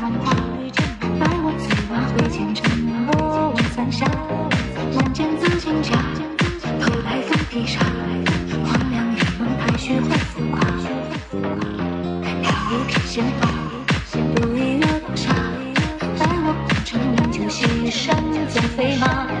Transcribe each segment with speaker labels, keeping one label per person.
Speaker 1: 谈花，待我催完回前程，我问三下，梦见紫金甲，头戴凤底纱，黄粱一梦太虚幻浮夸，一片仙花，不一月落下，待我功成名就，西山见飞马。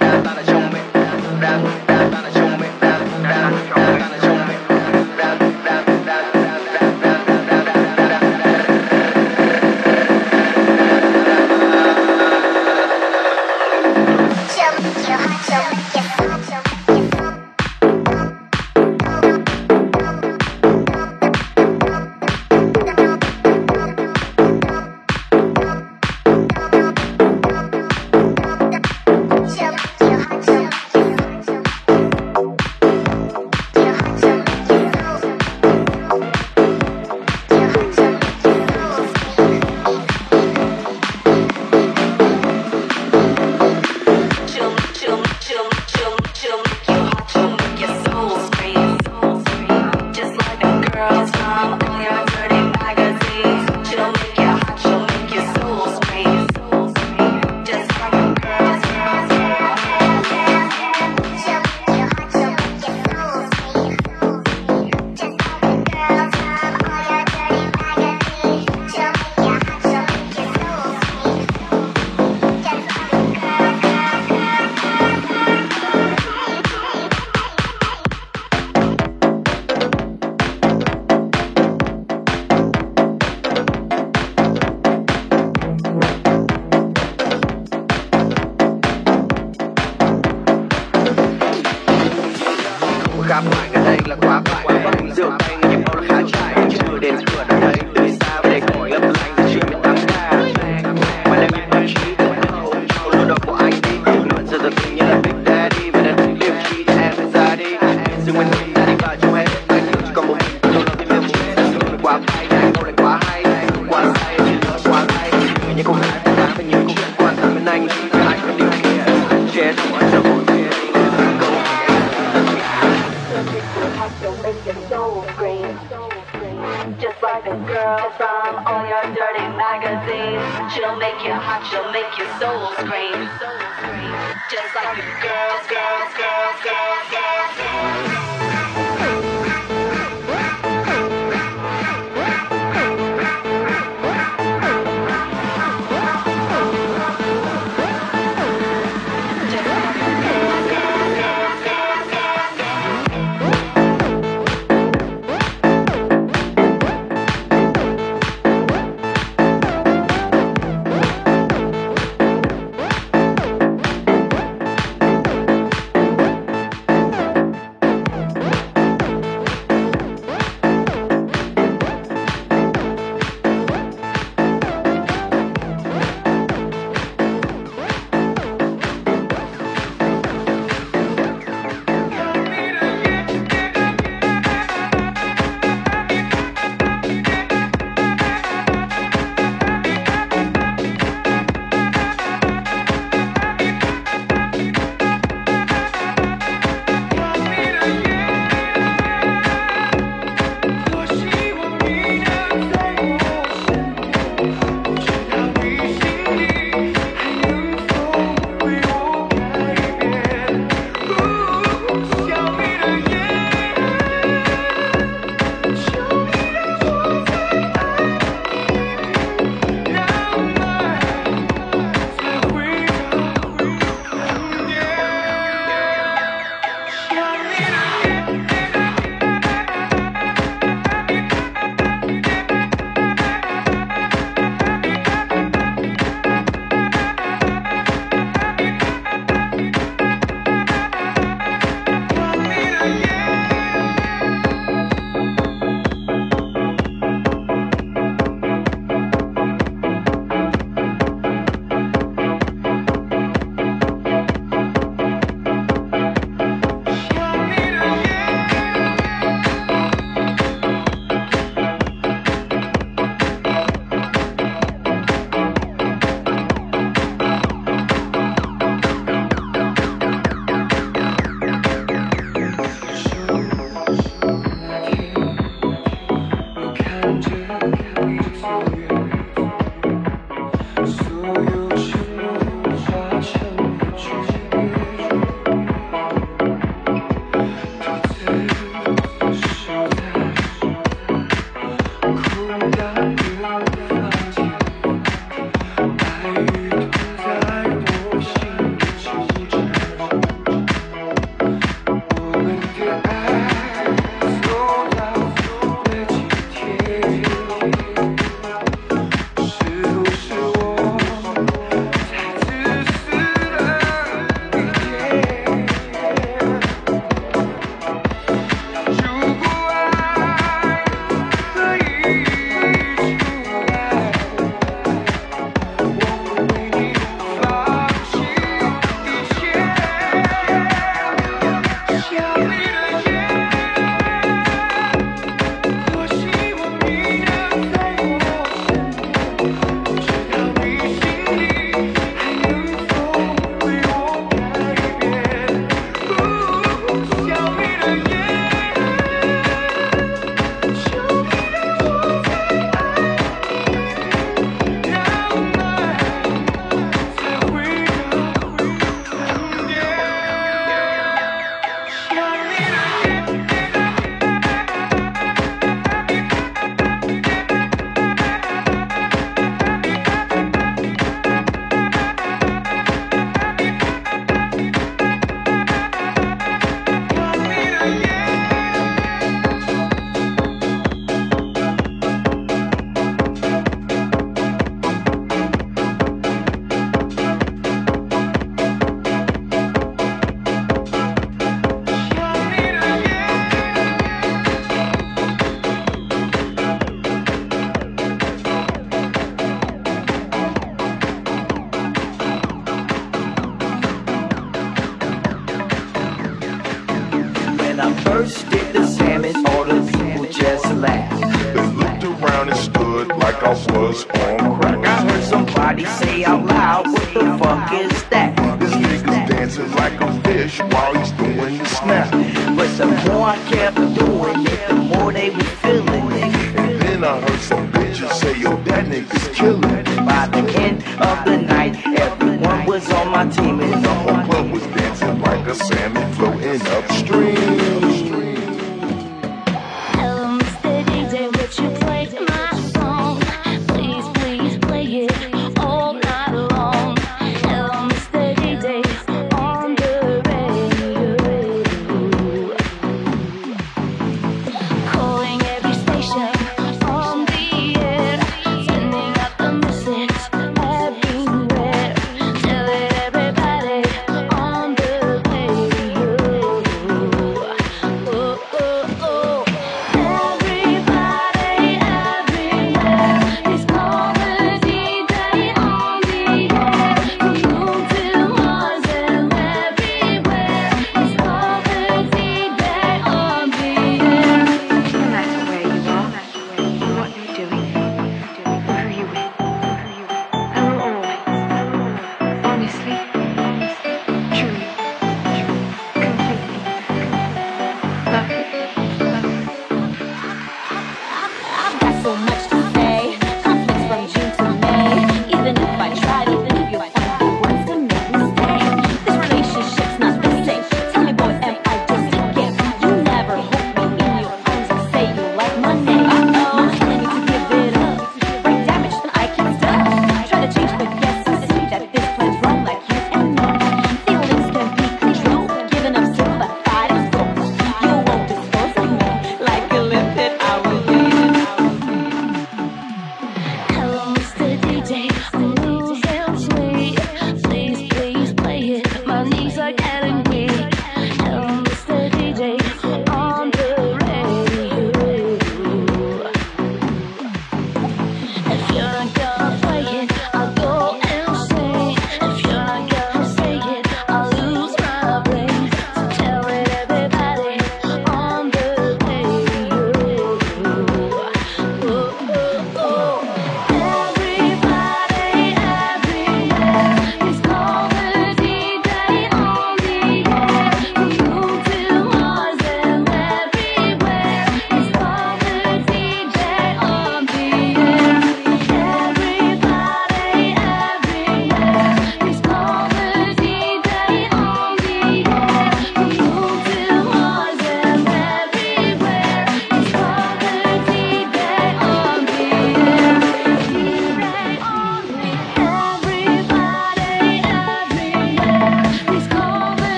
Speaker 2: Rap, students who are.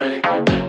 Speaker 3: Hey.